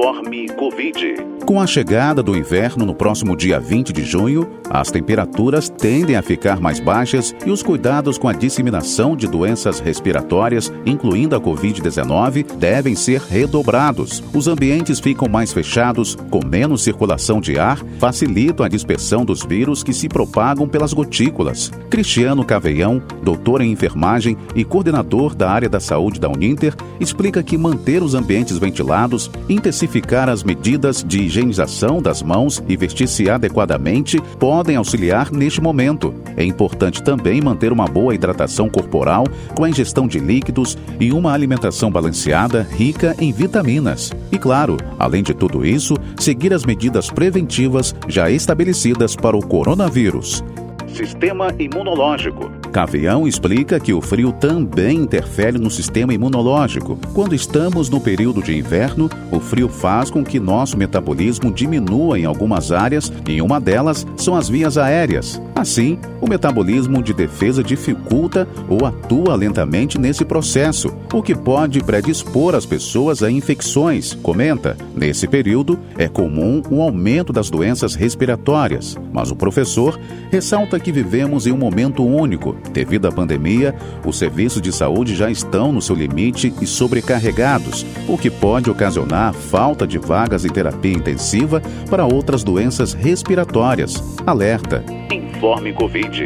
Informe Covid. Com a chegada do inverno no próximo dia 20 de junho, as temperaturas tendem a ficar mais baixas e os cuidados com a disseminação de doenças respiratórias, incluindo a Covid-19, devem ser redobrados. Os ambientes ficam mais fechados, com menos circulação de ar, facilitam a dispersão dos vírus que se propagam pelas gotículas. Cristiano Caveião, doutor em enfermagem e coordenador da área da saúde da Uninter, explica que manter os ambientes ventilados, intensificar as medidas de higienização das mãos e vestir-se adequadamente podem auxiliar neste momento. É importante também manter uma boa hidratação corporal com a ingestão de líquidos e uma alimentação balanceada rica em vitaminas. E claro, além de tudo isso, seguir as medidas preventivas já estabelecidas para o coronavírus. Sistema imunológico. Cavião explica que o frio também interfere no sistema imunológico. Quando estamos no período de inverno, o frio faz com que nosso metabolismo diminua em algumas áreas, e uma delas são as vias aéreas. Assim, o metabolismo de defesa dificulta ou atua lentamente nesse processo, o que pode predispor as pessoas a infecções. Comenta: nesse período é comum um aumento das doenças respiratórias, mas o professor ressalta que vivemos em um momento único Devido à pandemia, os serviços de saúde já estão no seu limite e sobrecarregados, o que pode ocasionar falta de vagas em terapia intensiva para outras doenças respiratórias. Alerta. Informe Covid.